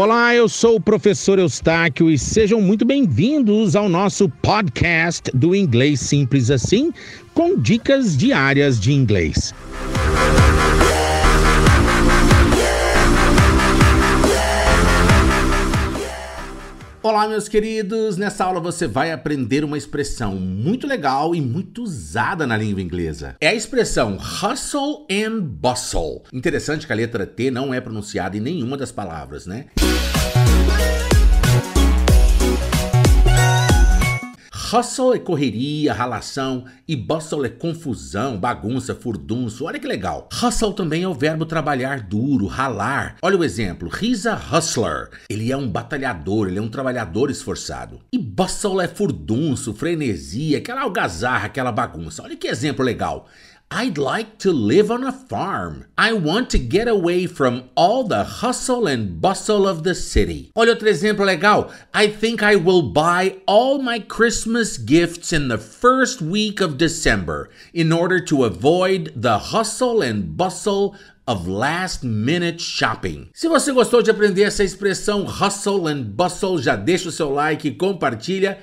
Olá, eu sou o professor Eustáquio e sejam muito bem-vindos ao nosso podcast do Inglês Simples Assim, com dicas diárias de inglês. Olá, meus queridos! Nessa aula você vai aprender uma expressão muito legal e muito usada na língua inglesa. É a expressão hustle and bustle. Interessante que a letra T não é pronunciada em nenhuma das palavras, né? Hustle é correria, ralação e bustle é confusão, bagunça, furdunço. Olha que legal. Hustle também é o verbo trabalhar duro, ralar. Olha o exemplo. He's a hustler. Ele é um batalhador, ele é um trabalhador esforçado. E bustle é furdunço, frenesia, aquela algazarra, aquela bagunça. Olha que exemplo legal. I'd like to live on a farm. I want to get away from all the hustle and bustle of the city. Olha outro exemplo legal. I think I will buy all my Christmas gifts in the first week of December in order to avoid the hustle and bustle of last minute shopping. Se você gostou de aprender essa expressão hustle and bustle, já deixa o seu like, e compartilha